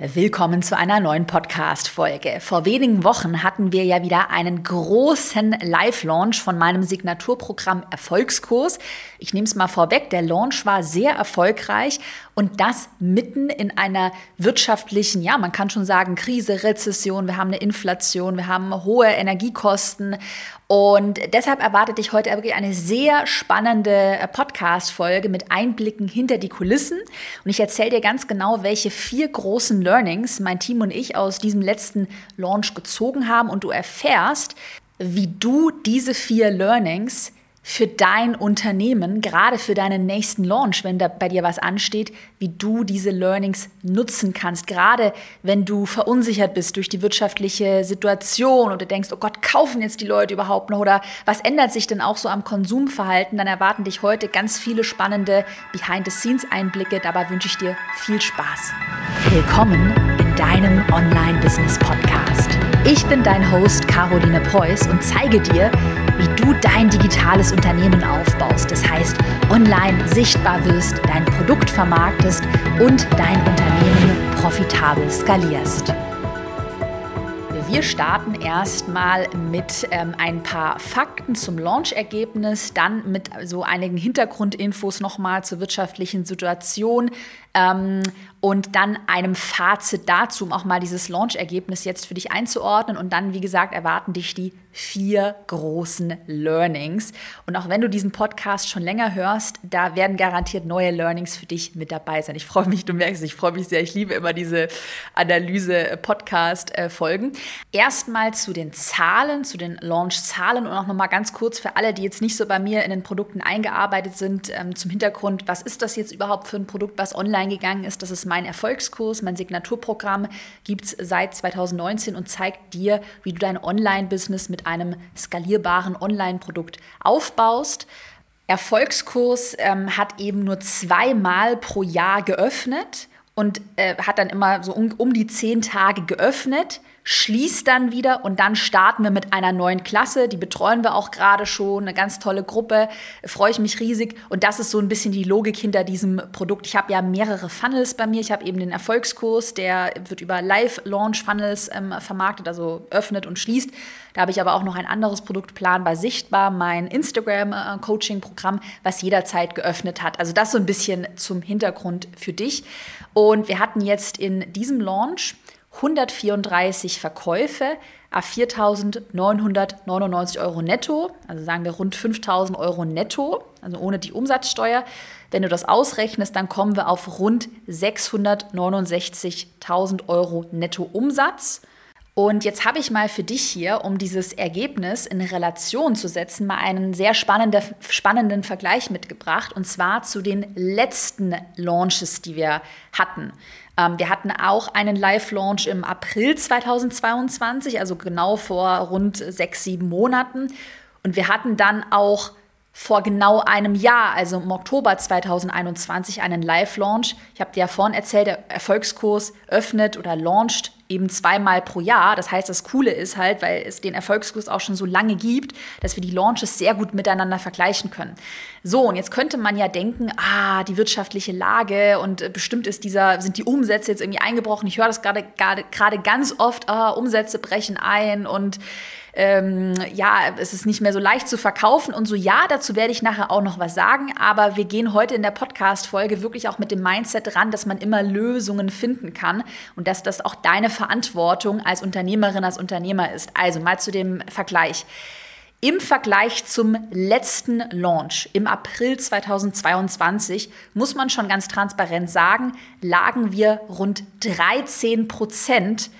Willkommen zu einer neuen Podcast-Folge. Vor wenigen Wochen hatten wir ja wieder einen großen Live-Launch von meinem Signaturprogramm Erfolgskurs. Ich nehme es mal vorweg, der Launch war sehr erfolgreich und das mitten in einer wirtschaftlichen, ja, man kann schon sagen, Krise, Rezession, wir haben eine Inflation, wir haben hohe Energiekosten und deshalb erwartet dich heute wirklich eine sehr spannende äh, Podcast-Folge mit Einblicken hinter die Kulissen. Und ich erzähle dir ganz genau, welche vier großen Learnings mein Team und ich aus diesem letzten Launch gezogen haben. Und du erfährst, wie du diese vier Learnings für dein Unternehmen, gerade für deinen nächsten Launch, wenn da bei dir was ansteht, wie du diese Learnings nutzen kannst. Gerade wenn du verunsichert bist durch die wirtschaftliche Situation oder denkst, oh Gott, kaufen jetzt die Leute überhaupt noch oder was ändert sich denn auch so am Konsumverhalten, dann erwarten dich heute ganz viele spannende Behind-the-Scenes-Einblicke. Dabei wünsche ich dir viel Spaß. Willkommen in deinem Online-Business-Podcast. Ich bin dein Host Caroline Preuß und zeige dir, wie du dein digitales Unternehmen aufbaust. Das heißt, online sichtbar wirst, dein Produkt vermarktest und dein Unternehmen profitabel skalierst. Wir starten erstmal mit ähm, ein paar Fakten zum Launchergebnis, dann mit so einigen Hintergrundinfos nochmal zur wirtschaftlichen Situation, ähm, und dann einem Fazit dazu, um auch mal dieses Launch-Ergebnis jetzt für dich einzuordnen. Und dann, wie gesagt, erwarten dich die vier großen Learnings. Und auch wenn du diesen Podcast schon länger hörst, da werden garantiert neue Learnings für dich mit dabei sein. Ich freue mich, du merkst, ich freue mich sehr. Ich liebe immer diese Analyse-Podcast-Folgen. Erstmal zu den Zahlen, zu den Launch-Zahlen und auch nochmal ganz kurz für alle, die jetzt nicht so bei mir in den Produkten eingearbeitet sind, ähm, zum Hintergrund, was ist das jetzt überhaupt für ein Produkt, was online eingegangen ist. Das ist mein Erfolgskurs, mein Signaturprogramm, gibt es seit 2019 und zeigt dir, wie du dein Online-Business mit einem skalierbaren Online-Produkt aufbaust. Erfolgskurs ähm, hat eben nur zweimal pro Jahr geöffnet und äh, hat dann immer so um, um die zehn Tage geöffnet schließt dann wieder und dann starten wir mit einer neuen Klasse. Die betreuen wir auch gerade schon, eine ganz tolle Gruppe, freue ich mich riesig. Und das ist so ein bisschen die Logik hinter diesem Produkt. Ich habe ja mehrere Funnels bei mir. Ich habe eben den Erfolgskurs, der wird über Live-Launch-Funnels ähm, vermarktet, also öffnet und schließt. Da habe ich aber auch noch ein anderes Produkt planbar sichtbar, mein Instagram-Coaching-Programm, was jederzeit geöffnet hat. Also das so ein bisschen zum Hintergrund für dich. Und wir hatten jetzt in diesem Launch 134 Verkäufe a 4.999 Euro netto, also sagen wir rund 5.000 Euro netto, also ohne die Umsatzsteuer. Wenn du das ausrechnest, dann kommen wir auf rund 669.000 Euro netto Umsatz. Und jetzt habe ich mal für dich hier, um dieses Ergebnis in Relation zu setzen, mal einen sehr spannende, spannenden Vergleich mitgebracht, und zwar zu den letzten Launches, die wir hatten. Ähm, wir hatten auch einen Live-Launch im April 2022, also genau vor rund sechs, sieben Monaten. Und wir hatten dann auch vor genau einem Jahr, also im Oktober 2021, einen Live-Launch. Ich habe dir ja vorhin erzählt, der Erfolgskurs öffnet oder launcht eben zweimal pro Jahr. Das heißt, das Coole ist halt, weil es den Erfolgskurs auch schon so lange gibt, dass wir die Launches sehr gut miteinander vergleichen können. So, und jetzt könnte man ja denken, ah, die wirtschaftliche Lage und äh, bestimmt ist dieser, sind die Umsätze jetzt irgendwie eingebrochen. Ich höre das gerade gerade ganz oft, ah, Umsätze brechen ein und ähm, ja, es ist nicht mehr so leicht zu verkaufen und so. Ja, dazu werde ich nachher auch noch was sagen, aber wir gehen heute in der Podcast-Folge wirklich auch mit dem Mindset ran, dass man immer Lösungen finden kann und dass das auch deine Verantwortung als Unternehmerin, als Unternehmer ist. Also mal zu dem Vergleich. Im Vergleich zum letzten Launch im April 2022 muss man schon ganz transparent sagen, lagen wir rund 13 Prozent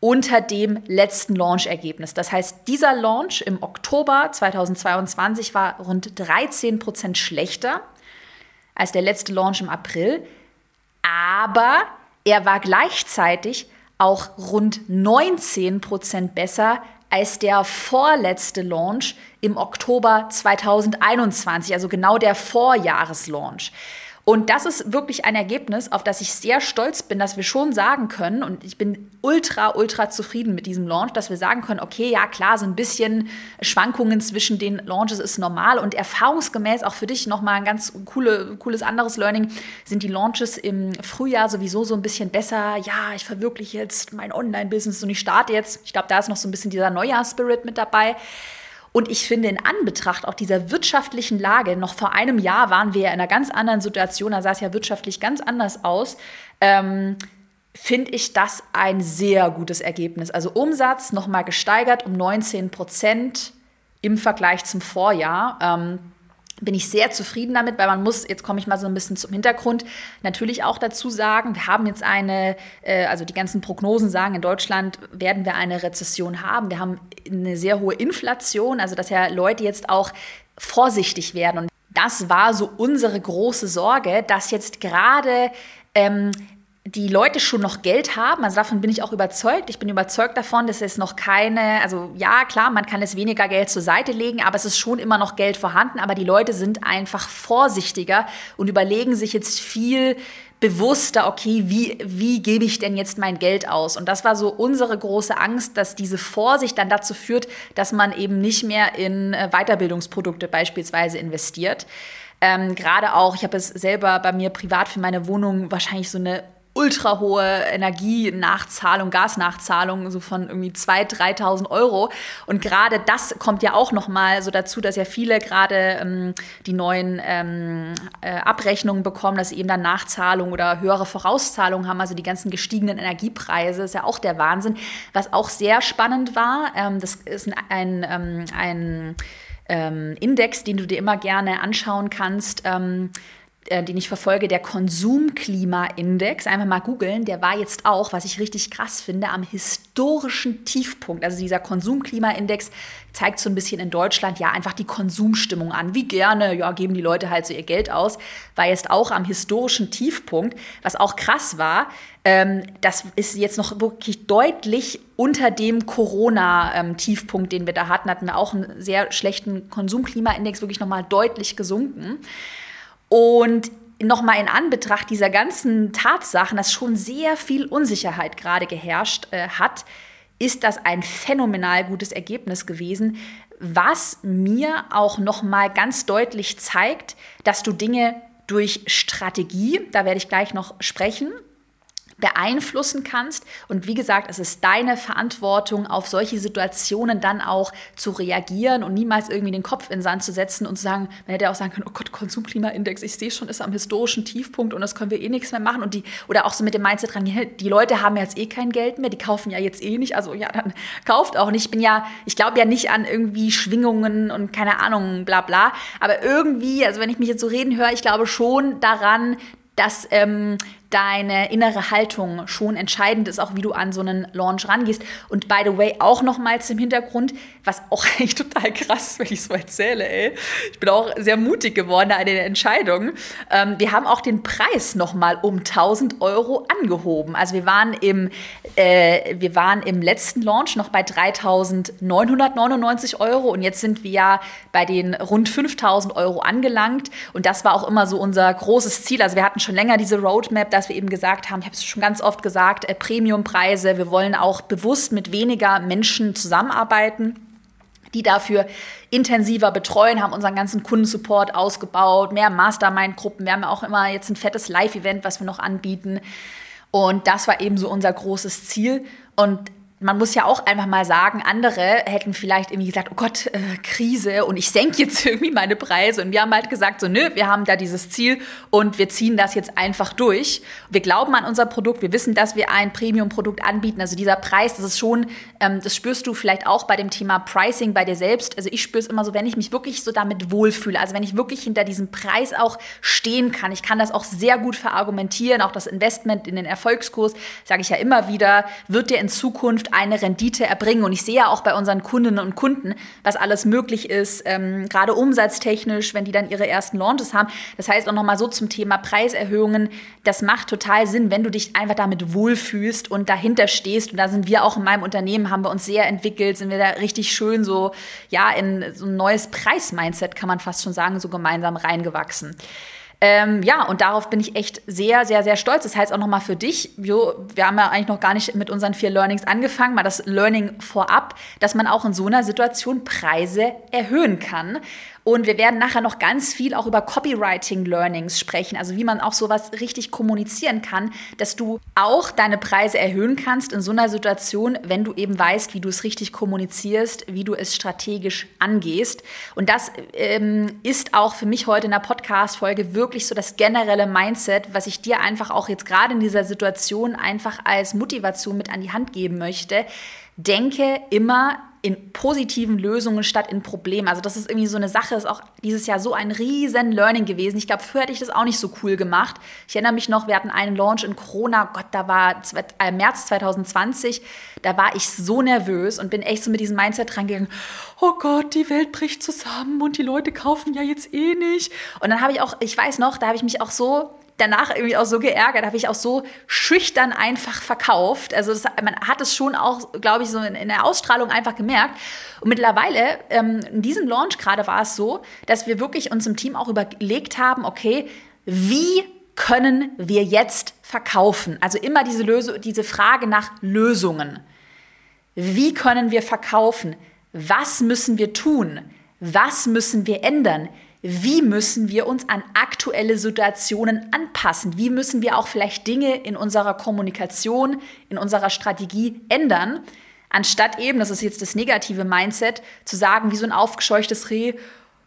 unter dem letzten Launch-Ergebnis. Das heißt, dieser Launch im Oktober 2022 war rund 13 Prozent schlechter als der letzte Launch im April, aber er war gleichzeitig auch rund 19 Prozent besser als der vorletzte Launch im Oktober 2021, also genau der Vorjahreslaunch. Und das ist wirklich ein Ergebnis, auf das ich sehr stolz bin, dass wir schon sagen können, und ich bin ultra, ultra zufrieden mit diesem Launch, dass wir sagen können, okay, ja klar, so ein bisschen Schwankungen zwischen den Launches ist normal und erfahrungsgemäß auch für dich nochmal ein ganz coole, cooles anderes Learning sind die Launches im Frühjahr sowieso so ein bisschen besser. Ja, ich verwirkliche jetzt mein Online-Business und ich starte jetzt. Ich glaube, da ist noch so ein bisschen dieser Neujahr-Spirit mit dabei. Und ich finde, in Anbetracht auch dieser wirtschaftlichen Lage, noch vor einem Jahr waren wir ja in einer ganz anderen Situation, da sah es ja wirtschaftlich ganz anders aus, ähm, finde ich das ein sehr gutes Ergebnis. Also Umsatz nochmal gesteigert um 19 Prozent im Vergleich zum Vorjahr. Ähm, bin ich sehr zufrieden damit, weil man muss, jetzt komme ich mal so ein bisschen zum Hintergrund, natürlich auch dazu sagen, wir haben jetzt eine, äh, also die ganzen Prognosen sagen, in Deutschland werden wir eine Rezession haben. Wir haben eine sehr hohe Inflation, also dass ja Leute jetzt auch vorsichtig werden. Und das war so unsere große Sorge, dass jetzt gerade ähm, die Leute schon noch Geld haben. Also davon bin ich auch überzeugt. Ich bin überzeugt davon, dass es noch keine, also ja, klar, man kann es weniger Geld zur Seite legen, aber es ist schon immer noch Geld vorhanden. Aber die Leute sind einfach vorsichtiger und überlegen sich jetzt viel bewusster, okay, wie, wie gebe ich denn jetzt mein Geld aus? Und das war so unsere große Angst, dass diese Vorsicht dann dazu führt, dass man eben nicht mehr in äh, Weiterbildungsprodukte beispielsweise investiert. Ähm, Gerade auch, ich habe es selber bei mir privat für meine Wohnung wahrscheinlich so eine ultra hohe Energienachzahlung, Gasnachzahlung, so von irgendwie 2.000, 3.000 Euro. Und gerade das kommt ja auch nochmal so dazu, dass ja viele gerade ähm, die neuen ähm, äh, Abrechnungen bekommen, dass sie eben dann Nachzahlungen oder höhere Vorauszahlungen haben, also die ganzen gestiegenen Energiepreise, ist ja auch der Wahnsinn. Was auch sehr spannend war, ähm, das ist ein, ein, ein ähm, Index, den du dir immer gerne anschauen kannst. Äh, den ich verfolge, der Konsumklima-Index, einfach mal googeln, der war jetzt auch, was ich richtig krass finde, am historischen Tiefpunkt. Also dieser Konsumklima-Index zeigt so ein bisschen in Deutschland ja einfach die Konsumstimmung an. Wie gerne, ja, geben die Leute halt so ihr Geld aus. War jetzt auch am historischen Tiefpunkt, was auch krass war. Ähm, das ist jetzt noch wirklich deutlich unter dem Corona-Tiefpunkt, den wir da hatten. Hatten wir auch einen sehr schlechten Konsumklima-Index, wirklich nochmal deutlich gesunken. Und nochmal in Anbetracht dieser ganzen Tatsachen, dass schon sehr viel Unsicherheit gerade geherrscht äh, hat, ist das ein phänomenal gutes Ergebnis gewesen, was mir auch nochmal ganz deutlich zeigt, dass du Dinge durch Strategie, da werde ich gleich noch sprechen, beeinflussen kannst. Und wie gesagt, es ist deine Verantwortung, auf solche Situationen dann auch zu reagieren und niemals irgendwie den Kopf in den Sand zu setzen und zu sagen, man hätte auch sagen können, oh Gott, Konsumklimaindex, ich sehe schon, ist am historischen Tiefpunkt und das können wir eh nichts mehr machen. Und die, oder auch so mit dem Mindset dran, die Leute haben jetzt eh kein Geld mehr, die kaufen ja jetzt eh nicht. Also ja, dann kauft auch nicht. Ich bin ja, ich glaube ja nicht an irgendwie Schwingungen und keine Ahnung, bla bla. Aber irgendwie, also wenn ich mich jetzt so reden höre, ich glaube schon daran, dass ähm, deine innere Haltung schon entscheidend ist, auch wie du an so einen Launch rangehst. Und by the way, auch nochmals im Hintergrund, was auch eigentlich total krass ist, wenn ich so erzähle, ey. Ich bin auch sehr mutig geworden an den Entscheidungen. Ähm, wir haben auch den Preis nochmal um 1000 Euro angehoben. Also wir waren im, äh, wir waren im letzten Launch noch bei 3999 Euro und jetzt sind wir ja bei den rund 5000 Euro angelangt. Und das war auch immer so unser großes Ziel. Also wir hatten schon länger diese Roadmap, dass wir eben gesagt haben, ich habe es schon ganz oft gesagt, äh, Premiumpreise, wir wollen auch bewusst mit weniger Menschen zusammenarbeiten die dafür intensiver betreuen, haben unseren ganzen Kundensupport ausgebaut, mehr Mastermind-Gruppen. Wir haben auch immer jetzt ein fettes Live-Event, was wir noch anbieten. Und das war eben so unser großes Ziel. Und man muss ja auch einfach mal sagen, andere hätten vielleicht irgendwie gesagt, oh Gott, äh, Krise und ich senke jetzt irgendwie meine Preise. Und wir haben halt gesagt, so nö, wir haben da dieses Ziel und wir ziehen das jetzt einfach durch. Wir glauben an unser Produkt, wir wissen, dass wir ein Premium-Produkt anbieten. Also dieser Preis, das ist schon, ähm, das spürst du vielleicht auch bei dem Thema Pricing bei dir selbst. Also ich spüre es immer so, wenn ich mich wirklich so damit wohlfühle, also wenn ich wirklich hinter diesem Preis auch stehen kann. Ich kann das auch sehr gut verargumentieren, auch das Investment in den Erfolgskurs, sage ich ja immer wieder, wird dir in Zukunft eine Rendite erbringen. Und ich sehe ja auch bei unseren Kundinnen und Kunden, was alles möglich ist, ähm, gerade umsatztechnisch, wenn die dann ihre ersten Launches haben. Das heißt auch nochmal so zum Thema Preiserhöhungen, das macht total Sinn, wenn du dich einfach damit wohlfühlst und dahinter stehst. Und da sind wir auch in meinem Unternehmen, haben wir uns sehr entwickelt, sind wir da richtig schön so, ja, in so ein neues Preismindset, kann man fast schon sagen, so gemeinsam reingewachsen. Ähm, ja, und darauf bin ich echt sehr, sehr, sehr stolz. Das heißt auch nochmal für dich, wir, wir haben ja eigentlich noch gar nicht mit unseren vier Learnings angefangen, mal das Learning vorab, dass man auch in so einer Situation Preise erhöhen kann. Und wir werden nachher noch ganz viel auch über Copywriting-Learnings sprechen, also wie man auch sowas richtig kommunizieren kann, dass du auch deine Preise erhöhen kannst in so einer Situation, wenn du eben weißt, wie du es richtig kommunizierst, wie du es strategisch angehst. Und das ähm, ist auch für mich heute in der Podcast-Folge wirklich so das generelle Mindset, was ich dir einfach auch jetzt gerade in dieser Situation einfach als Motivation mit an die Hand geben möchte. Denke immer in positiven Lösungen statt in Problemen. Also das ist irgendwie so eine Sache, ist auch dieses Jahr so ein riesen Learning gewesen. Ich glaube, früher hätte ich das auch nicht so cool gemacht. Ich erinnere mich noch, wir hatten einen Launch in Corona, Gott, da war äh, März 2020, da war ich so nervös und bin echt so mit diesem Mindset rangegangen, oh Gott, die Welt bricht zusammen und die Leute kaufen ja jetzt eh nicht. Und dann habe ich auch, ich weiß noch, da habe ich mich auch so danach irgendwie auch so geärgert, habe ich auch so schüchtern einfach verkauft. Also das, man hat es schon auch, glaube ich, so in, in, der Ausstrahlung einfach gemerkt. Und mittlerweile, ähm, in diesem Launch gerade war es so, dass wir wirklich uns im Team auch überlegt haben, okay, wie können wir jetzt verkaufen? Also immer diese, Lösung, diese Frage nach Lösungen. Wie können wir verkaufen? Was müssen wir tun? Was müssen wir ändern? Wie müssen wir uns an aktuelle Situationen anpassen? Wie müssen wir auch vielleicht Dinge in unserer Kommunikation, in unserer Strategie ändern? Anstatt eben, das ist jetzt das negative Mindset, zu sagen, wie so ein aufgescheuchtes Reh,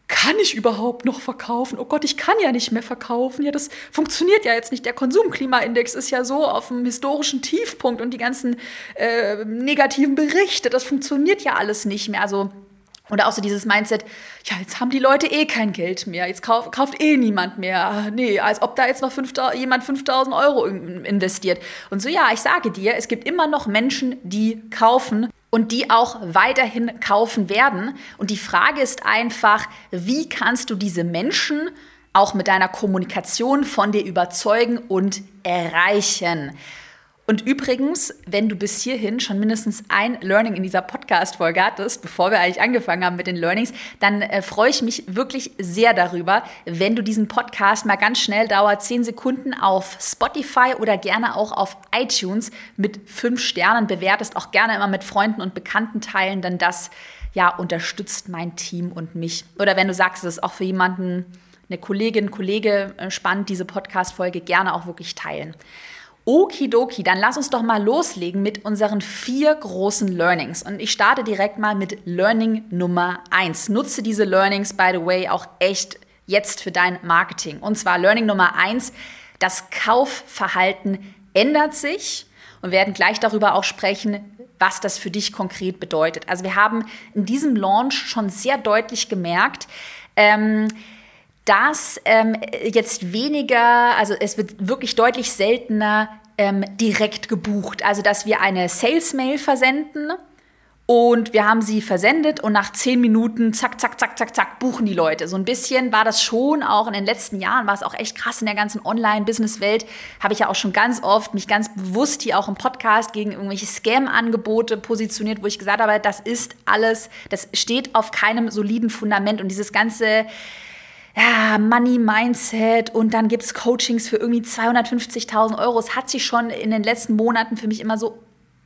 kann ich überhaupt noch verkaufen? Oh Gott, ich kann ja nicht mehr verkaufen. Ja, das funktioniert ja jetzt nicht. Der Konsumklimaindex ist ja so auf dem historischen Tiefpunkt und die ganzen äh, negativen Berichte, das funktioniert ja alles nicht mehr. Also oder auch so dieses Mindset, ja, jetzt haben die Leute eh kein Geld mehr, jetzt kauf, kauft eh niemand mehr. Nee, als ob da jetzt noch 5, jemand 5000 Euro investiert. Und so, ja, ich sage dir, es gibt immer noch Menschen, die kaufen und die auch weiterhin kaufen werden. Und die Frage ist einfach, wie kannst du diese Menschen auch mit deiner Kommunikation von dir überzeugen und erreichen? Und übrigens, wenn du bis hierhin schon mindestens ein Learning in dieser Podcast-Folge hattest, bevor wir eigentlich angefangen haben mit den Learnings, dann äh, freue ich mich wirklich sehr darüber, wenn du diesen Podcast mal ganz schnell dauert, zehn Sekunden auf Spotify oder gerne auch auf iTunes mit fünf Sternen bewertest, auch gerne immer mit Freunden und Bekannten teilen, denn das ja unterstützt mein Team und mich. Oder wenn du sagst, es ist auch für jemanden, eine Kollegin, Kollege äh, spannend, diese Podcast-Folge gerne auch wirklich teilen. Okidoki, dann lass uns doch mal loslegen mit unseren vier großen Learnings. Und ich starte direkt mal mit Learning Nummer eins. Nutze diese Learnings, by the way, auch echt jetzt für dein Marketing. Und zwar Learning Nummer eins, das Kaufverhalten ändert sich. Und werden gleich darüber auch sprechen, was das für dich konkret bedeutet. Also wir haben in diesem Launch schon sehr deutlich gemerkt, ähm, dass ähm, jetzt weniger, also es wird wirklich deutlich seltener ähm, direkt gebucht. Also dass wir eine Sales-Mail versenden und wir haben sie versendet und nach zehn Minuten, zack, zack, zack, zack, zack, buchen die Leute. So ein bisschen war das schon auch in den letzten Jahren, war es auch echt krass in der ganzen Online-Business-Welt. Habe ich ja auch schon ganz oft mich ganz bewusst hier auch im Podcast gegen irgendwelche Scam-Angebote positioniert, wo ich gesagt habe, das ist alles, das steht auf keinem soliden Fundament und dieses ganze ja, Money Mindset und dann gibt es Coachings für irgendwie 250.000 Euro. Es hat sich schon in den letzten Monaten für mich immer so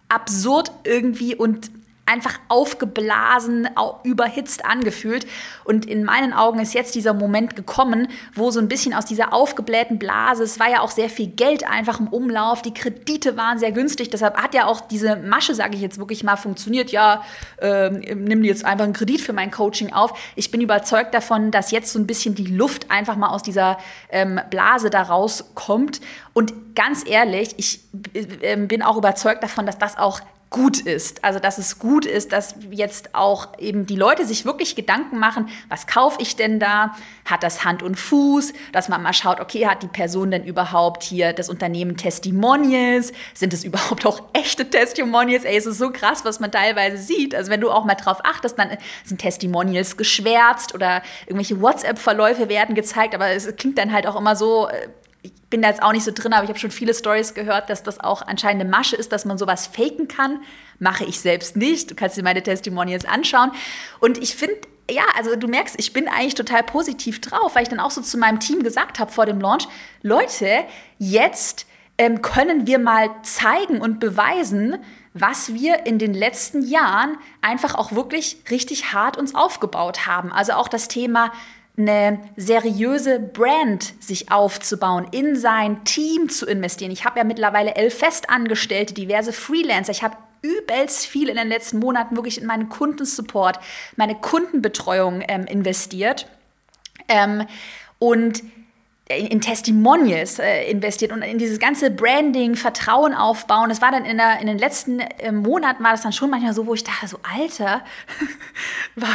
absurd irgendwie und einfach aufgeblasen, überhitzt angefühlt. Und in meinen Augen ist jetzt dieser Moment gekommen, wo so ein bisschen aus dieser aufgeblähten Blase, es war ja auch sehr viel Geld einfach im Umlauf, die Kredite waren sehr günstig, deshalb hat ja auch diese Masche, sage ich jetzt wirklich mal, funktioniert. Ja, äh, nimm jetzt einfach einen Kredit für mein Coaching auf. Ich bin überzeugt davon, dass jetzt so ein bisschen die Luft einfach mal aus dieser ähm, Blase da rauskommt. Und ganz ehrlich, ich äh, bin auch überzeugt davon, dass das auch gut ist. Also, dass es gut ist, dass jetzt auch eben die Leute sich wirklich Gedanken machen, was kaufe ich denn da? Hat das Hand und Fuß? Dass man mal schaut, okay, hat die Person denn überhaupt hier das Unternehmen Testimonials? Sind es überhaupt auch echte Testimonials? Ey, es ist so krass, was man teilweise sieht. Also, wenn du auch mal drauf achtest, dann sind Testimonials geschwärzt oder irgendwelche WhatsApp-Verläufe werden gezeigt, aber es klingt dann halt auch immer so, äh, bin da jetzt auch nicht so drin, aber ich habe schon viele Stories gehört, dass das auch anscheinend eine Masche ist, dass man sowas faken kann. Mache ich selbst nicht. Du kannst dir meine Testimonials anschauen. Und ich finde, ja, also du merkst, ich bin eigentlich total positiv drauf, weil ich dann auch so zu meinem Team gesagt habe vor dem Launch, Leute, jetzt ähm, können wir mal zeigen und beweisen, was wir in den letzten Jahren einfach auch wirklich richtig hart uns aufgebaut haben. Also auch das Thema eine seriöse Brand sich aufzubauen, in sein Team zu investieren. Ich habe ja mittlerweile elf Festangestellte, diverse Freelancer. Ich habe übelst viel in den letzten Monaten wirklich in meinen Kundensupport, meine Kundenbetreuung ähm, investiert. Ähm, und in Testimonials äh, investiert und in dieses ganze Branding, Vertrauen aufbauen. Das war dann in, der, in den letzten äh, Monaten war das dann schon manchmal so, wo ich dachte, so Alter,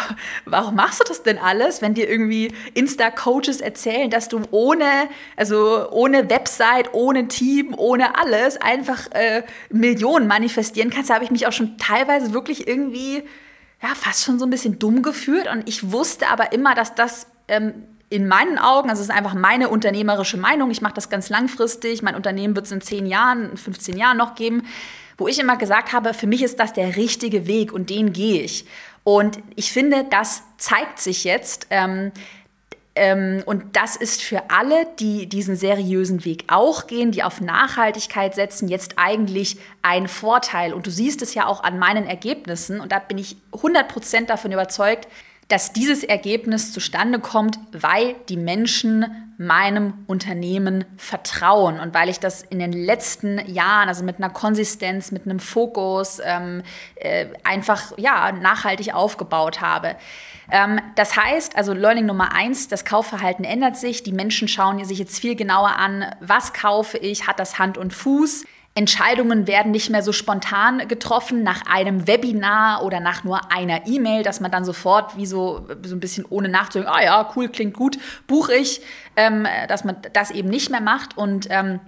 warum machst du das denn alles, wenn dir irgendwie Insta-Coaches erzählen, dass du ohne, also ohne Website, ohne Team, ohne alles einfach äh, Millionen manifestieren kannst? Da habe ich mich auch schon teilweise wirklich irgendwie, ja, fast schon so ein bisschen dumm gefühlt und ich wusste aber immer, dass das ähm, in meinen Augen, also es ist einfach meine unternehmerische Meinung, ich mache das ganz langfristig, mein Unternehmen wird es in 10 Jahren, 15 Jahren noch geben, wo ich immer gesagt habe, für mich ist das der richtige Weg und den gehe ich. Und ich finde, das zeigt sich jetzt. Ähm, ähm, und das ist für alle, die diesen seriösen Weg auch gehen, die auf Nachhaltigkeit setzen, jetzt eigentlich ein Vorteil. Und du siehst es ja auch an meinen Ergebnissen. Und da bin ich 100% davon überzeugt, dass dieses Ergebnis zustande kommt, weil die Menschen meinem Unternehmen vertrauen und weil ich das in den letzten Jahren, also mit einer Konsistenz, mit einem Fokus ähm, äh, einfach ja, nachhaltig aufgebaut habe. Ähm, das heißt, also Learning Nummer eins, das Kaufverhalten ändert sich. Die Menschen schauen sich jetzt viel genauer an, was kaufe ich, hat das Hand und Fuß. Entscheidungen werden nicht mehr so spontan getroffen nach einem Webinar oder nach nur einer E-Mail, dass man dann sofort wie so, so ein bisschen ohne nachzudenken, ah ja, cool, klingt gut, buche ich, ähm, dass man das eben nicht mehr macht und ähm,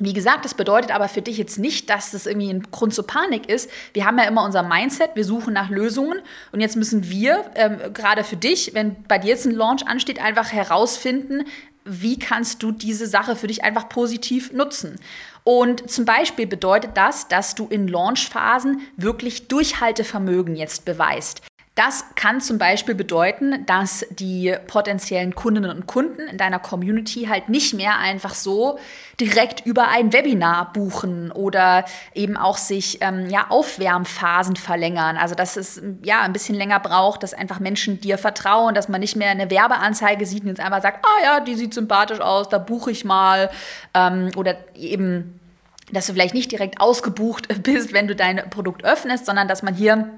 wie gesagt, das bedeutet aber für dich jetzt nicht, dass das irgendwie ein Grund zur Panik ist. Wir haben ja immer unser Mindset, wir suchen nach Lösungen und jetzt müssen wir, ähm, gerade für dich, wenn bei dir jetzt ein Launch ansteht, einfach herausfinden, wie kannst du diese Sache für dich einfach positiv nutzen. Und zum Beispiel bedeutet das, dass du in Launchphasen wirklich Durchhaltevermögen jetzt beweist. Das kann zum Beispiel bedeuten, dass die potenziellen Kundinnen und Kunden in deiner Community halt nicht mehr einfach so direkt über ein Webinar buchen oder eben auch sich ähm, ja, Aufwärmphasen verlängern. Also dass es ja ein bisschen länger braucht, dass einfach Menschen dir vertrauen, dass man nicht mehr eine Werbeanzeige sieht und jetzt einfach sagt, ah ja, die sieht sympathisch aus, da buche ich mal. Ähm, oder eben, dass du vielleicht nicht direkt ausgebucht bist, wenn du dein Produkt öffnest, sondern dass man hier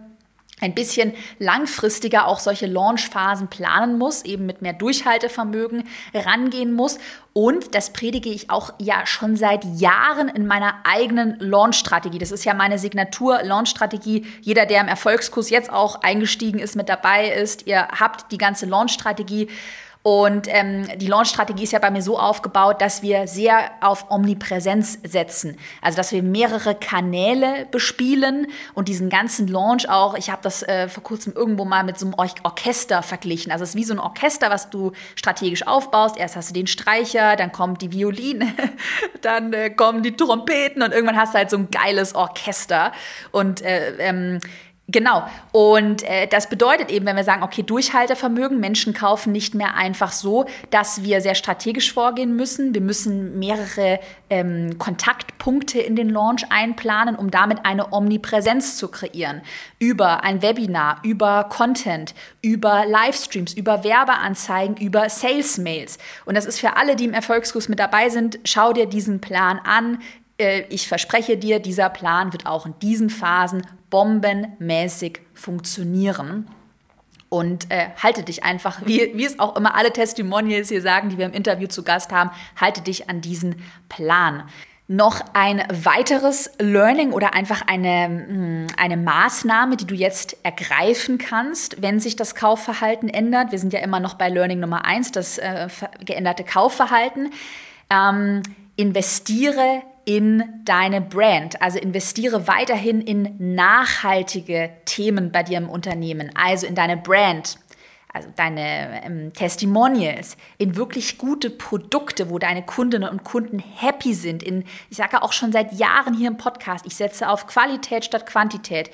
ein bisschen langfristiger auch solche Launchphasen planen muss, eben mit mehr Durchhaltevermögen rangehen muss. Und das predige ich auch ja schon seit Jahren in meiner eigenen Launch-Strategie. Das ist ja meine Signatur-Launch-Strategie. Jeder, der im Erfolgskurs jetzt auch eingestiegen ist, mit dabei ist, ihr habt die ganze Launch-Strategie und ähm, die Launch-Strategie ist ja bei mir so aufgebaut, dass wir sehr auf Omnipräsenz setzen. Also dass wir mehrere Kanäle bespielen und diesen ganzen Launch auch, ich habe das äh, vor kurzem irgendwo mal mit so einem Or Orchester verglichen. Also es ist wie so ein Orchester, was du strategisch aufbaust. Erst hast du den Streicher, dann kommt die Violine, dann äh, kommen die Trompeten und irgendwann hast du halt so ein geiles Orchester. Und äh, ähm, Genau. Und äh, das bedeutet eben, wenn wir sagen, okay, Durchhaltevermögen, Menschen kaufen nicht mehr einfach so, dass wir sehr strategisch vorgehen müssen. Wir müssen mehrere ähm, Kontaktpunkte in den Launch einplanen, um damit eine Omnipräsenz zu kreieren. Über ein Webinar, über Content, über Livestreams, über Werbeanzeigen, über Sales-Mails. Und das ist für alle, die im Erfolgskurs mit dabei sind, schau dir diesen Plan an äh, ich verspreche dir, dieser Plan wird auch in diesen Phasen bombenmäßig funktionieren. Und äh, halte dich einfach, wie, wie es auch immer alle Testimonials hier sagen, die wir im Interview zu Gast haben, halte dich an diesen Plan. Noch ein weiteres Learning oder einfach eine, hm, eine Maßnahme, die du jetzt ergreifen kannst, wenn sich das Kaufverhalten ändert. Wir sind ja immer noch bei Learning Nummer eins, das äh, geänderte Kaufverhalten. Ähm, investiere in deine Brand. Also investiere weiterhin in nachhaltige Themen bei dir im Unternehmen, also in deine Brand, also deine ähm, Testimonials, in wirklich gute Produkte, wo deine Kundinnen und Kunden happy sind. In, ich sage auch schon seit Jahren hier im Podcast, ich setze auf Qualität statt Quantität.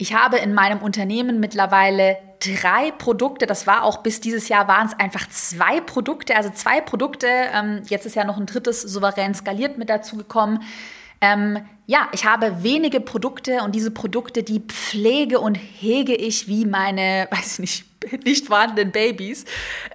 Ich habe in meinem Unternehmen mittlerweile drei Produkte. Das war auch bis dieses Jahr waren es einfach zwei Produkte, also zwei Produkte. Ähm, jetzt ist ja noch ein drittes souverän skaliert mit dazu gekommen. Ähm, ja, ich habe wenige Produkte und diese Produkte, die pflege und hege ich wie meine, weiß ich nicht, nicht vorhandenen Babys.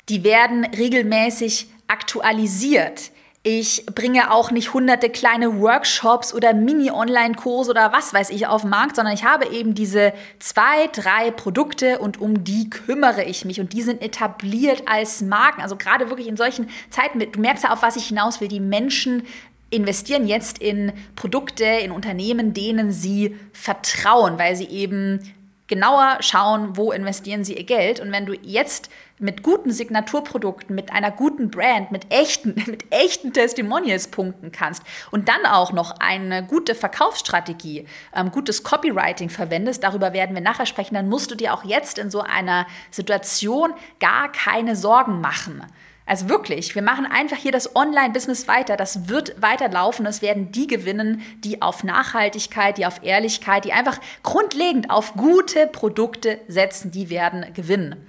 Die werden regelmäßig aktualisiert. Ich bringe auch nicht hunderte kleine Workshops oder Mini-Online-Kurse oder was weiß ich auf den Markt, sondern ich habe eben diese zwei, drei Produkte und um die kümmere ich mich und die sind etabliert als Marken. Also gerade wirklich in solchen Zeiten, du merkst ja, auf was ich hinaus will, die Menschen investieren jetzt in Produkte, in Unternehmen, denen sie vertrauen, weil sie eben genauer schauen, wo investieren sie ihr Geld. Und wenn du jetzt mit guten Signaturprodukten, mit einer guten Brand, mit echten, mit echten Testimonials punkten kannst und dann auch noch eine gute Verkaufsstrategie, ähm, gutes Copywriting verwendest, darüber werden wir nachher sprechen, dann musst du dir auch jetzt in so einer Situation gar keine Sorgen machen. Also wirklich, wir machen einfach hier das Online-Business weiter. Das wird weiterlaufen. Es werden die gewinnen, die auf Nachhaltigkeit, die auf Ehrlichkeit, die einfach grundlegend auf gute Produkte setzen, die werden gewinnen.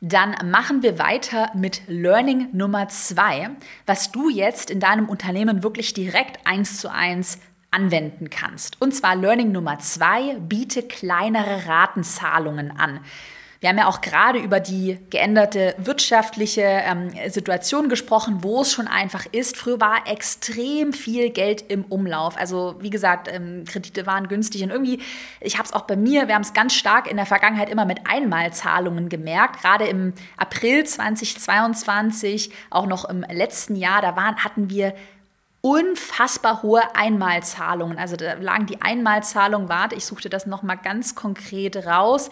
Dann machen wir weiter mit Learning Nummer zwei, was du jetzt in deinem Unternehmen wirklich direkt eins zu eins anwenden kannst. Und zwar Learning Nummer zwei, biete kleinere Ratenzahlungen an. Wir haben ja auch gerade über die geänderte wirtschaftliche ähm, Situation gesprochen, wo es schon einfach ist. Früher war extrem viel Geld im Umlauf. Also wie gesagt, ähm, Kredite waren günstig und irgendwie, ich habe es auch bei mir, wir haben es ganz stark in der Vergangenheit immer mit Einmalzahlungen gemerkt. Gerade im April 2022, auch noch im letzten Jahr, da waren, hatten wir unfassbar hohe Einmalzahlungen. Also da lagen die Einmalzahlungen, warte, ich suchte das nochmal ganz konkret raus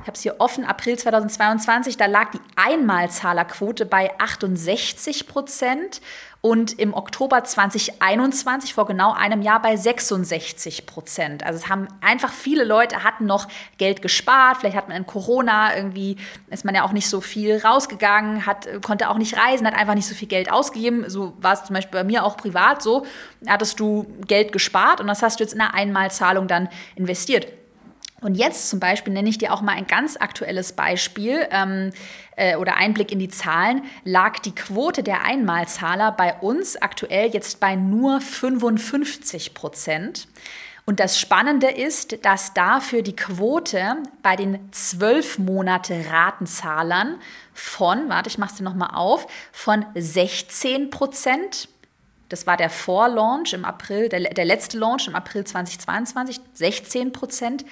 ich habe es hier offen, April 2022, da lag die Einmalzahlerquote bei 68 Prozent und im Oktober 2021, vor genau einem Jahr, bei 66 Prozent. Also es haben einfach viele Leute hatten noch Geld gespart. Vielleicht hat man in Corona irgendwie, ist man ja auch nicht so viel rausgegangen, hat, konnte auch nicht reisen, hat einfach nicht so viel Geld ausgegeben. So war es zum Beispiel bei mir auch privat so. Hattest du Geld gespart und das hast du jetzt in einer Einmalzahlung dann investiert. Und jetzt zum Beispiel nenne ich dir auch mal ein ganz aktuelles Beispiel ähm, äh, oder Einblick in die Zahlen. Lag die Quote der Einmalzahler bei uns aktuell jetzt bei nur 55 Prozent. Und das Spannende ist, dass dafür die Quote bei den zwölf Monate Ratenzahlern von, warte, ich mache es dir nochmal auf, von 16 Prozent das war der Vorlaunch im April, der, der letzte Launch im April 2022, 16 Prozent,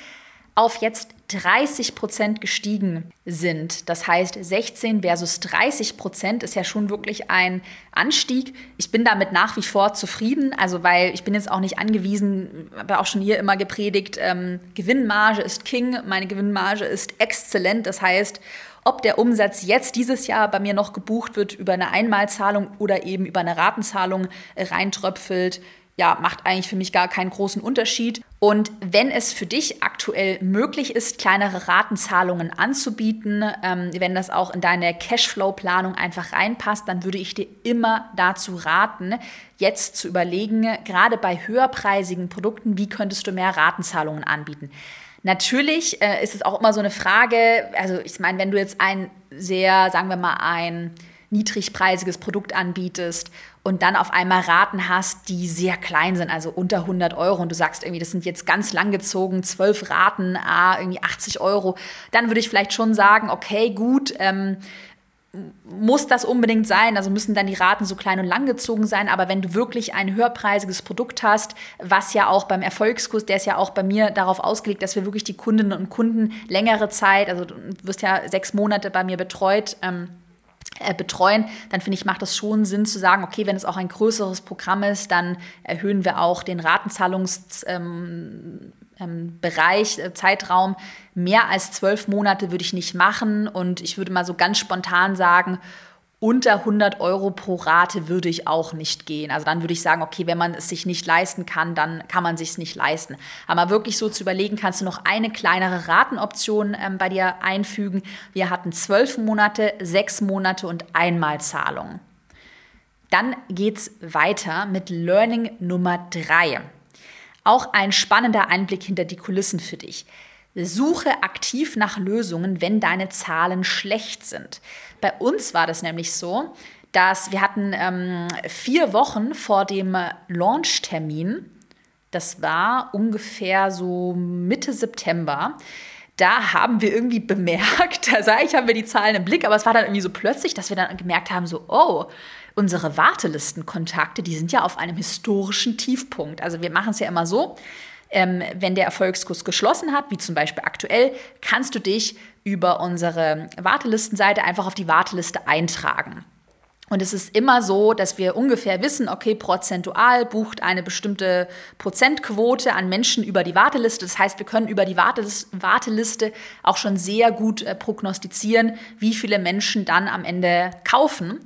auf jetzt 30 Prozent gestiegen sind. Das heißt, 16 versus 30 Prozent ist ja schon wirklich ein Anstieg. Ich bin damit nach wie vor zufrieden, also weil ich bin jetzt auch nicht angewiesen, habe auch schon hier immer gepredigt, ähm, Gewinnmarge ist King, meine Gewinnmarge ist exzellent. Das heißt, ob der Umsatz jetzt dieses Jahr bei mir noch gebucht wird über eine Einmalzahlung oder eben über eine Ratenzahlung reintröpfelt, ja, macht eigentlich für mich gar keinen großen Unterschied. Und wenn es für dich aktuell möglich ist, kleinere Ratenzahlungen anzubieten, ähm, wenn das auch in deine Cashflow-Planung einfach reinpasst, dann würde ich dir immer dazu raten, jetzt zu überlegen, gerade bei höherpreisigen Produkten, wie könntest du mehr Ratenzahlungen anbieten. Natürlich äh, ist es auch immer so eine Frage, also ich meine, wenn du jetzt ein sehr, sagen wir mal, ein niedrigpreisiges Produkt anbietest und dann auf einmal Raten hast, die sehr klein sind, also unter 100 Euro und du sagst irgendwie, das sind jetzt ganz langgezogen, zwölf Raten, ah, irgendwie 80 Euro, dann würde ich vielleicht schon sagen, okay, gut, ähm, muss das unbedingt sein? Also müssen dann die Raten so klein und langgezogen sein. Aber wenn du wirklich ein höherpreisiges Produkt hast, was ja auch beim Erfolgskurs, der ist ja auch bei mir darauf ausgelegt, dass wir wirklich die Kundinnen und Kunden längere Zeit, also du wirst ja sechs Monate bei mir betreut, ähm, äh, betreuen, dann finde ich, macht es schon Sinn zu sagen, okay, wenn es auch ein größeres Programm ist, dann erhöhen wir auch den Ratenzahlungsbereich, ähm, ähm, äh, Zeitraum. Mehr als zwölf Monate würde ich nicht machen und ich würde mal so ganz spontan sagen, unter 100 Euro pro Rate würde ich auch nicht gehen. Also dann würde ich sagen, okay, wenn man es sich nicht leisten kann, dann kann man sich es nicht leisten. Aber wirklich so zu überlegen, kannst du noch eine kleinere Ratenoption ähm, bei dir einfügen. Wir hatten zwölf Monate, sechs Monate und Einmalzahlung. Dann geht es weiter mit Learning Nummer drei. Auch ein spannender Einblick hinter die Kulissen für dich. Suche aktiv nach Lösungen, wenn deine Zahlen schlecht sind. Bei uns war das nämlich so, dass wir hatten ähm, vier Wochen vor dem Launch-Termin, das war ungefähr so Mitte September, da haben wir irgendwie bemerkt, also eigentlich haben wir die Zahlen im Blick, aber es war dann irgendwie so plötzlich, dass wir dann gemerkt haben, so, oh, unsere Wartelistenkontakte, die sind ja auf einem historischen Tiefpunkt. Also wir machen es ja immer so, ähm, wenn der Erfolgskurs geschlossen hat, wie zum Beispiel aktuell, kannst du dich über unsere Wartelistenseite einfach auf die Warteliste eintragen. Und es ist immer so, dass wir ungefähr wissen, okay, prozentual bucht eine bestimmte Prozentquote an Menschen über die Warteliste. Das heißt, wir können über die Warteliste auch schon sehr gut äh, prognostizieren, wie viele Menschen dann am Ende kaufen.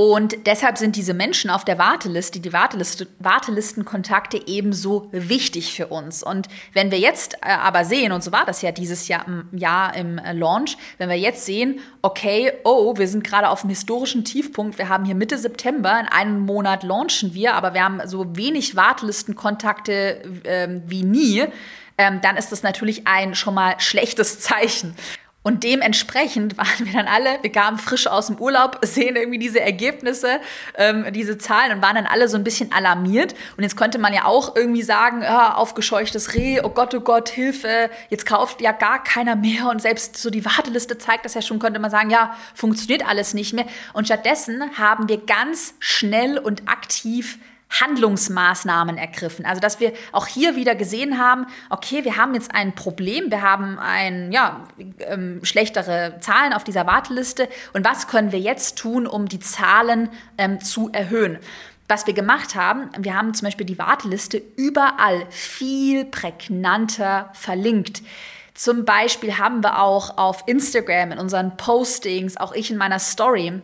Und deshalb sind diese Menschen auf der Warteliste, die Warteliste, Wartelistenkontakte ebenso wichtig für uns. Und wenn wir jetzt äh, aber sehen, und so war das ja dieses Jahr, Jahr im äh, Launch, wenn wir jetzt sehen, okay, oh, wir sind gerade auf einem historischen Tiefpunkt, wir haben hier Mitte September, in einem Monat launchen wir, aber wir haben so wenig Wartelistenkontakte äh, wie nie, ähm, dann ist das natürlich ein schon mal schlechtes Zeichen. Und dementsprechend waren wir dann alle, wir kamen frisch aus dem Urlaub, sehen irgendwie diese Ergebnisse, ähm, diese Zahlen und waren dann alle so ein bisschen alarmiert. Und jetzt könnte man ja auch irgendwie sagen, ja, aufgescheuchtes Reh, oh Gott, oh Gott, Hilfe, jetzt kauft ja gar keiner mehr. Und selbst so die Warteliste zeigt das ja schon, könnte man sagen, ja, funktioniert alles nicht mehr. Und stattdessen haben wir ganz schnell und aktiv Handlungsmaßnahmen ergriffen. Also dass wir auch hier wieder gesehen haben, okay, wir haben jetzt ein Problem, wir haben ein, ja, ähm, schlechtere Zahlen auf dieser Warteliste und was können wir jetzt tun, um die Zahlen ähm, zu erhöhen? Was wir gemacht haben, wir haben zum Beispiel die Warteliste überall viel prägnanter verlinkt. Zum Beispiel haben wir auch auf Instagram in unseren Postings, auch ich in meiner Story,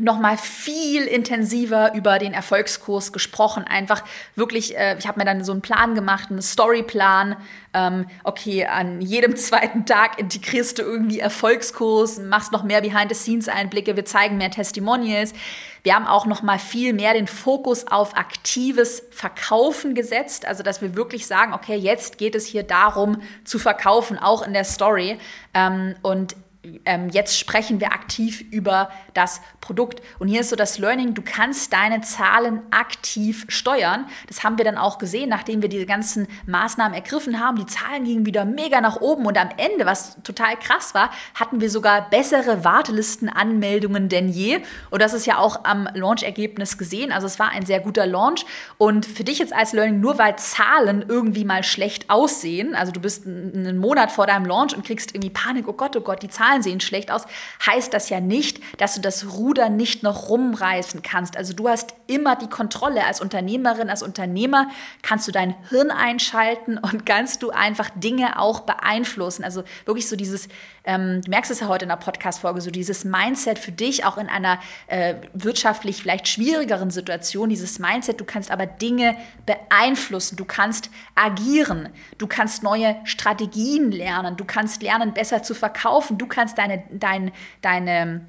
noch mal viel intensiver über den Erfolgskurs gesprochen. Einfach wirklich, äh, ich habe mir dann so einen Plan gemacht, einen Storyplan. Ähm, okay, an jedem zweiten Tag integrierst du irgendwie Erfolgskurs, machst noch mehr Behind-the-Scenes-Einblicke, wir zeigen mehr Testimonials. Wir haben auch noch mal viel mehr den Fokus auf aktives Verkaufen gesetzt, also dass wir wirklich sagen, okay, jetzt geht es hier darum zu verkaufen, auch in der Story. Ähm, und ähm, jetzt sprechen wir aktiv über das Produkt. Und hier ist so das Learning, du kannst deine Zahlen aktiv steuern. Das haben wir dann auch gesehen, nachdem wir diese ganzen Maßnahmen ergriffen haben. Die Zahlen gingen wieder mega nach oben und am Ende, was total krass war, hatten wir sogar bessere Wartelistenanmeldungen denn je. Und das ist ja auch am Launch-Ergebnis gesehen. Also es war ein sehr guter Launch. Und für dich jetzt als Learning, nur weil Zahlen irgendwie mal schlecht aussehen, also du bist einen Monat vor deinem Launch und kriegst irgendwie Panik, oh Gott, oh Gott, die Zahlen Zahlen sehen schlecht aus, heißt das ja nicht, dass du das Ruder nicht noch rumreißen kannst. Also du hast immer die Kontrolle als Unternehmerin, als Unternehmer kannst du dein Hirn einschalten und kannst du einfach Dinge auch beeinflussen. Also wirklich so dieses, ähm, du merkst es ja heute in der Podcast-Folge, so dieses Mindset für dich auch in einer äh, wirtschaftlich vielleicht schwierigeren Situation, dieses Mindset, du kannst aber Dinge beeinflussen, du kannst agieren, du kannst neue Strategien lernen, du kannst lernen, besser zu verkaufen, du kannst deine, dein, deine,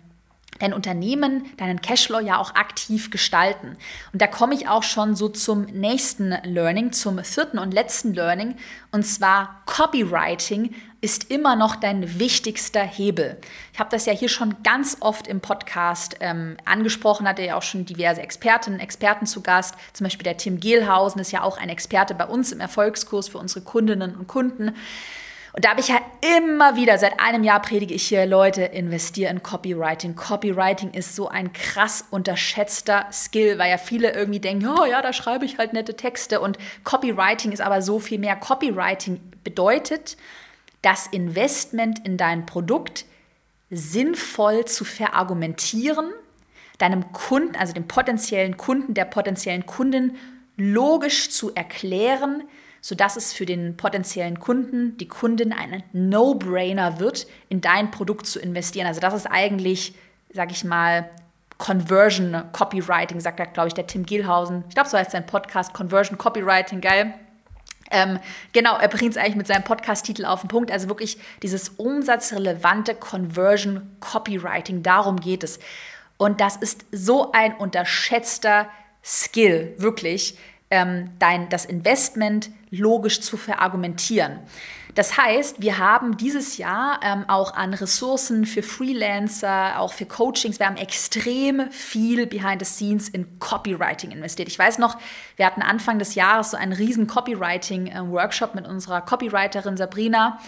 dein Unternehmen, deinen Cashflow ja auch aktiv gestalten. Und da komme ich auch schon so zum nächsten Learning, zum vierten und letzten Learning. Und zwar Copywriting ist immer noch dein wichtigster Hebel. Ich habe das ja hier schon ganz oft im Podcast ähm, angesprochen, hatte ja auch schon diverse Expertinnen, Experten zu Gast. Zum Beispiel der Tim Gehlhausen ist ja auch ein Experte bei uns im Erfolgskurs für unsere Kundinnen und Kunden. Und da habe ich ja immer wieder, seit einem Jahr predige ich hier, Leute, investiere in Copywriting. Copywriting ist so ein krass unterschätzter Skill, weil ja viele irgendwie denken, oh ja, da schreibe ich halt nette Texte. Und Copywriting ist aber so viel mehr. Copywriting bedeutet, das Investment in dein Produkt sinnvoll zu verargumentieren, deinem Kunden, also dem potenziellen Kunden, der potenziellen Kundin logisch zu erklären, sodass es für den potenziellen Kunden, die Kundin ein No-Brainer wird, in dein Produkt zu investieren. Also das ist eigentlich, sag ich mal, Conversion Copywriting, sagt da, glaube ich, der Tim Gielhausen. Ich glaube, so heißt sein Podcast, Conversion Copywriting, geil. Ähm, genau, er bringt es eigentlich mit seinem Podcast-Titel auf den Punkt. Also wirklich dieses umsatzrelevante Conversion Copywriting, darum geht es. Und das ist so ein unterschätzter Skill, wirklich ähm, dein, das Investment logisch zu verargumentieren. Das heißt, wir haben dieses Jahr ähm, auch an Ressourcen für Freelancer, auch für Coachings, wir haben extrem viel behind the scenes in Copywriting investiert. Ich weiß noch, wir hatten Anfang des Jahres so einen riesen Copywriting-Workshop mit unserer Copywriterin Sabrina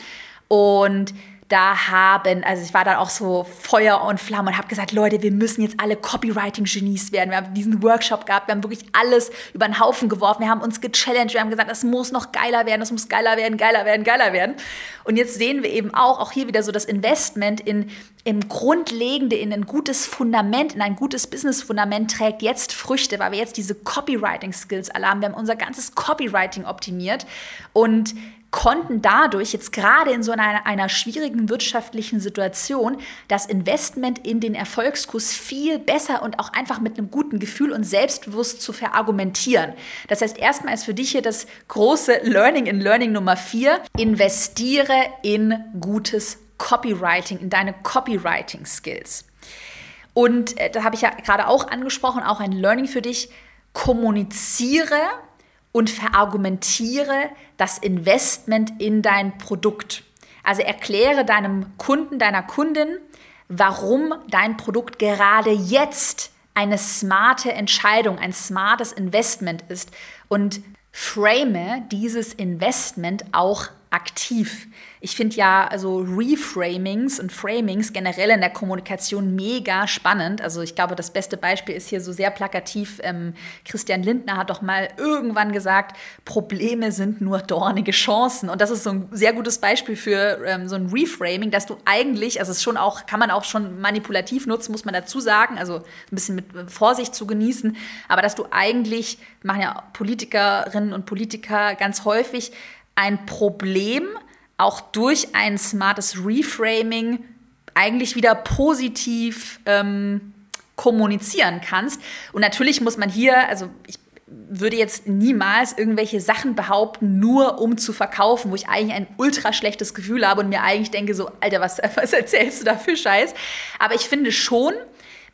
und da haben, also ich war dann auch so Feuer und Flamme und habe gesagt, Leute, wir müssen jetzt alle Copywriting-Genies werden. Wir haben diesen Workshop gehabt, wir haben wirklich alles über den Haufen geworfen, wir haben uns gechallenged, wir haben gesagt, das muss noch geiler werden, das muss geiler werden, geiler werden, geiler werden. Und jetzt sehen wir eben auch, auch hier wieder so das Investment in im Grundlegende, in ein gutes Fundament, in ein gutes Business-Fundament trägt jetzt Früchte, weil wir jetzt diese Copywriting-Skills alle haben. Wir haben unser ganzes Copywriting optimiert und konnten dadurch jetzt gerade in so einer, einer schwierigen wirtschaftlichen Situation das Investment in den Erfolgskurs viel besser und auch einfach mit einem guten Gefühl und selbstbewusst zu verargumentieren. Das heißt, erstmal ist für dich hier das große Learning in Learning Nummer vier. Investiere in gutes Copywriting, in deine Copywriting-Skills. Und äh, da habe ich ja gerade auch angesprochen, auch ein Learning für dich. Kommuniziere und verargumentiere das Investment in dein Produkt. Also erkläre deinem Kunden, deiner Kundin, warum dein Produkt gerade jetzt eine smarte Entscheidung, ein smartes Investment ist und frame dieses Investment auch aktiv. Ich finde ja also Reframings und Framings generell in der Kommunikation mega spannend. Also ich glaube, das beste Beispiel ist hier so sehr plakativ. Ähm, Christian Lindner hat doch mal irgendwann gesagt, Probleme sind nur dornige Chancen. Und das ist so ein sehr gutes Beispiel für ähm, so ein Reframing, dass du eigentlich, also es ist schon auch, kann man auch schon manipulativ nutzen, muss man dazu sagen, also ein bisschen mit Vorsicht zu genießen, aber dass du eigentlich, machen ja Politikerinnen und Politiker ganz häufig, ein Problem auch durch ein smartes Reframing eigentlich wieder positiv ähm, kommunizieren kannst. Und natürlich muss man hier, also ich würde jetzt niemals irgendwelche Sachen behaupten, nur um zu verkaufen, wo ich eigentlich ein ultra schlechtes Gefühl habe und mir eigentlich denke, so, Alter, was, was erzählst du da für Scheiß? Aber ich finde schon,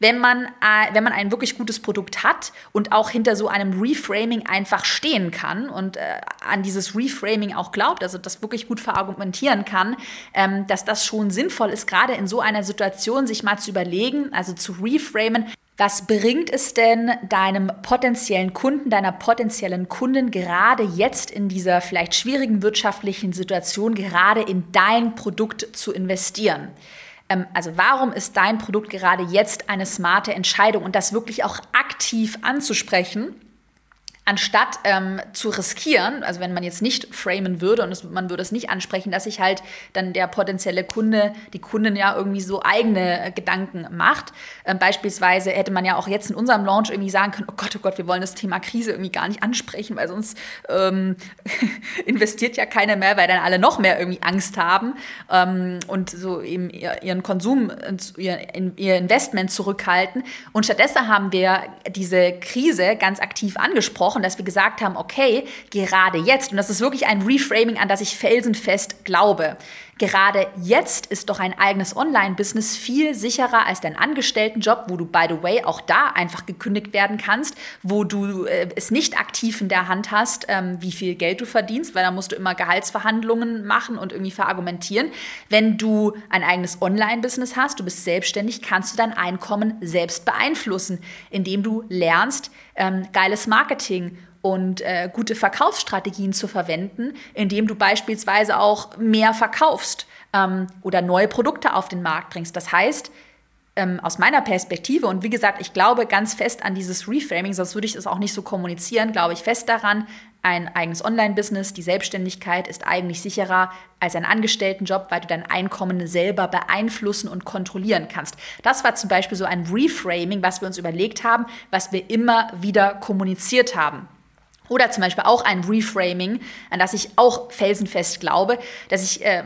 wenn man, äh, wenn man ein wirklich gutes Produkt hat und auch hinter so einem Reframing einfach stehen kann und äh, an dieses Reframing auch glaubt, also das wirklich gut verargumentieren kann, ähm, dass das schon sinnvoll ist, gerade in so einer Situation sich mal zu überlegen, also zu reframen, was bringt es denn deinem potenziellen Kunden, deiner potenziellen Kundin gerade jetzt in dieser vielleicht schwierigen wirtschaftlichen Situation, gerade in dein Produkt zu investieren? Ähm, also warum ist dein Produkt gerade jetzt eine smarte Entscheidung und das wirklich auch aktiv anzusprechen? Anstatt ähm, zu riskieren, also wenn man jetzt nicht framen würde und es, man würde es nicht ansprechen, dass sich halt dann der potenzielle Kunde, die Kundin ja irgendwie so eigene äh, Gedanken macht. Ähm, beispielsweise hätte man ja auch jetzt in unserem Launch irgendwie sagen können, oh Gott, oh Gott, wir wollen das Thema Krise irgendwie gar nicht ansprechen, weil sonst ähm, investiert ja keiner mehr, weil dann alle noch mehr irgendwie Angst haben ähm, und so eben ihren Konsum, ihr, ihr Investment zurückhalten. Und stattdessen haben wir diese Krise ganz aktiv angesprochen besprochen, dass wir gesagt haben, okay, gerade jetzt, und das ist wirklich ein Reframing, an das ich felsenfest glaube, gerade jetzt ist doch ein eigenes Online-Business viel sicherer als dein Angestelltenjob, wo du, by the way, auch da einfach gekündigt werden kannst, wo du äh, es nicht aktiv in der Hand hast, ähm, wie viel Geld du verdienst, weil da musst du immer Gehaltsverhandlungen machen und irgendwie verargumentieren. Wenn du ein eigenes Online-Business hast, du bist selbstständig, kannst du dein Einkommen selbst beeinflussen, indem du lernst, ähm, geiles Marketing und äh, gute Verkaufsstrategien zu verwenden, indem du beispielsweise auch mehr verkaufst ähm, oder neue Produkte auf den Markt bringst. Das heißt, ähm, aus meiner Perspektive, und wie gesagt, ich glaube ganz fest an dieses Reframing, sonst würde ich das auch nicht so kommunizieren, glaube ich fest daran, ein eigenes Online-Business, die Selbstständigkeit ist eigentlich sicherer als ein Angestelltenjob, weil du dein Einkommen selber beeinflussen und kontrollieren kannst. Das war zum Beispiel so ein Reframing, was wir uns überlegt haben, was wir immer wieder kommuniziert haben. Oder zum Beispiel auch ein Reframing, an das ich auch felsenfest glaube, dass ich äh,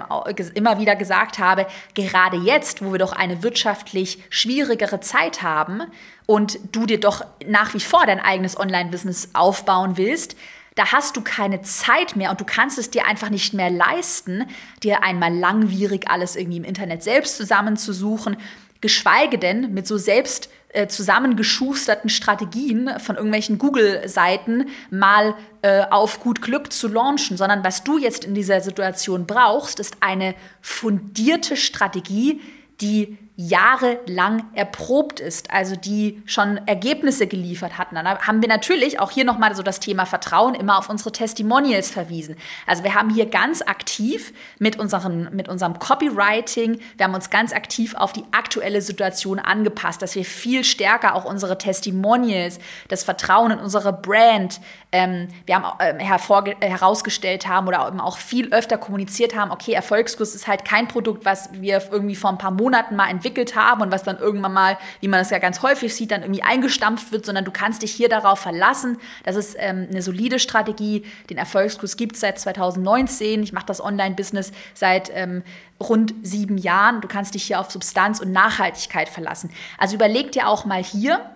immer wieder gesagt habe, gerade jetzt, wo wir doch eine wirtschaftlich schwierigere Zeit haben und du dir doch nach wie vor dein eigenes Online-Business aufbauen willst, da hast du keine Zeit mehr und du kannst es dir einfach nicht mehr leisten, dir einmal langwierig alles irgendwie im Internet selbst zusammenzusuchen, geschweige denn mit so selbst äh, zusammengeschusterten Strategien von irgendwelchen Google-Seiten mal äh, auf gut Glück zu launchen, sondern was du jetzt in dieser Situation brauchst, ist eine fundierte Strategie, die jahrelang erprobt ist, also die schon Ergebnisse geliefert hatten. Dann haben wir natürlich auch hier nochmal so das Thema Vertrauen immer auf unsere Testimonials verwiesen. Also wir haben hier ganz aktiv mit, unseren, mit unserem Copywriting, wir haben uns ganz aktiv auf die aktuelle Situation angepasst, dass wir viel stärker auch unsere Testimonials, das Vertrauen in unsere Brand, ähm, wir haben äh, herausgestellt haben oder eben auch viel öfter kommuniziert haben, okay, Erfolgskurs ist halt kein Produkt, was wir irgendwie vor ein paar Monaten mal entwickelt entwickelt haben und was dann irgendwann mal, wie man das ja ganz häufig sieht, dann irgendwie eingestampft wird, sondern du kannst dich hier darauf verlassen. Das ist ähm, eine solide Strategie. Den Erfolgskurs gibt es seit 2019. Ich mache das Online-Business seit ähm, rund sieben Jahren. Du kannst dich hier auf Substanz und Nachhaltigkeit verlassen. Also überleg dir auch mal hier,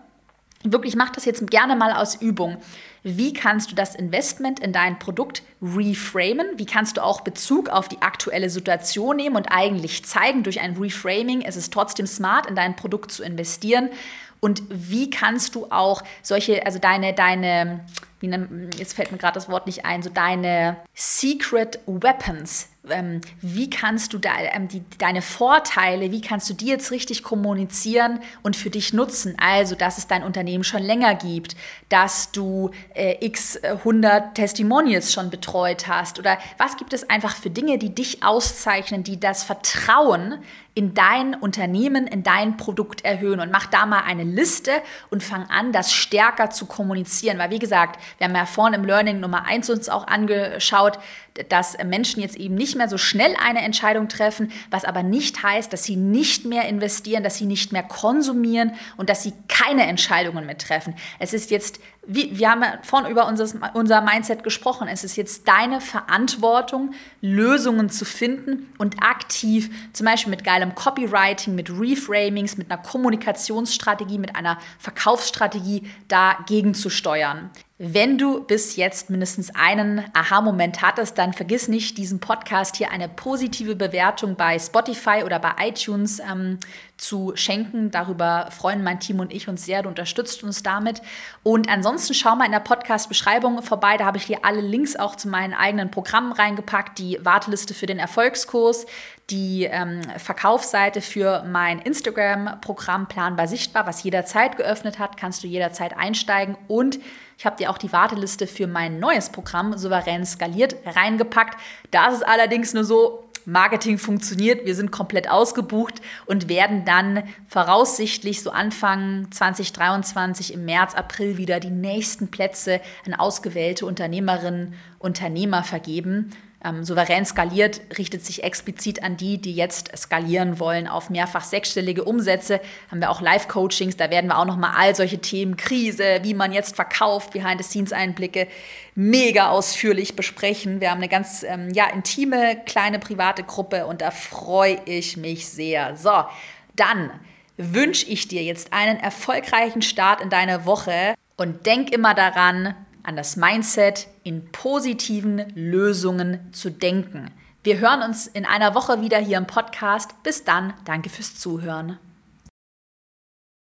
wirklich mach das jetzt gerne mal aus Übung. Wie kannst du das Investment in dein Produkt reframen? Wie kannst du auch Bezug auf die aktuelle Situation nehmen und eigentlich zeigen, durch ein Reframing ist es trotzdem smart, in dein Produkt zu investieren? Und wie kannst du auch solche, also deine, deine, jetzt fällt mir gerade das Wort nicht ein, so deine Secret Weapons ähm, wie kannst du da, ähm, die, deine Vorteile, wie kannst du die jetzt richtig kommunizieren und für dich nutzen? Also, dass es dein Unternehmen schon länger gibt, dass du äh, x 100 Testimonials schon betreut hast oder was gibt es einfach für Dinge, die dich auszeichnen, die das Vertrauen in dein Unternehmen, in dein Produkt erhöhen und mach da mal eine Liste und fang an, das stärker zu kommunizieren. Weil wie gesagt, wir haben ja vorhin im Learning Nummer 1 uns auch angeschaut, dass Menschen jetzt eben nicht mehr so schnell eine Entscheidung treffen, was aber nicht heißt, dass sie nicht mehr investieren, dass sie nicht mehr konsumieren und dass sie keine Entscheidungen mehr treffen. Es ist jetzt wie, wir haben ja vorhin über unser, unser Mindset gesprochen. Es ist jetzt deine Verantwortung, Lösungen zu finden und aktiv, zum Beispiel mit geilem Copywriting, mit Reframings, mit einer Kommunikationsstrategie, mit einer Verkaufsstrategie dagegen zu steuern. Wenn du bis jetzt mindestens einen Aha-Moment hattest, dann vergiss nicht, diesem Podcast hier eine positive Bewertung bei Spotify oder bei iTunes ähm, zu schenken. Darüber freuen mein Team und ich uns sehr. Du unterstützt uns damit. Und ansonsten schau mal in der Podcast-Beschreibung vorbei. Da habe ich dir alle Links auch zu meinen eigenen Programmen reingepackt. Die Warteliste für den Erfolgskurs, die ähm, Verkaufsseite für mein Instagram-Programm Planbar Sichtbar, was jederzeit geöffnet hat. Kannst du jederzeit einsteigen. Und ich habe dir auch die Warteliste für mein neues Programm Souverän skaliert reingepackt. Da ist allerdings nur so, Marketing funktioniert, wir sind komplett ausgebucht und werden dann voraussichtlich so Anfang 2023 im März, April wieder die nächsten Plätze an ausgewählte Unternehmerinnen, Unternehmer vergeben. Ähm, souverän skaliert richtet sich explizit an die, die jetzt skalieren wollen auf mehrfach sechsstellige Umsätze. Haben wir auch Live-Coachings, da werden wir auch nochmal all solche Themen, Krise, wie man jetzt verkauft, Behind-the-Scenes-Einblicke, mega ausführlich besprechen. Wir haben eine ganz ähm, ja, intime, kleine private Gruppe und da freue ich mich sehr. So, dann wünsche ich dir jetzt einen erfolgreichen Start in deine Woche und denk immer daran, an das Mindset, in positiven Lösungen zu denken. Wir hören uns in einer Woche wieder hier im Podcast. Bis dann, danke fürs Zuhören.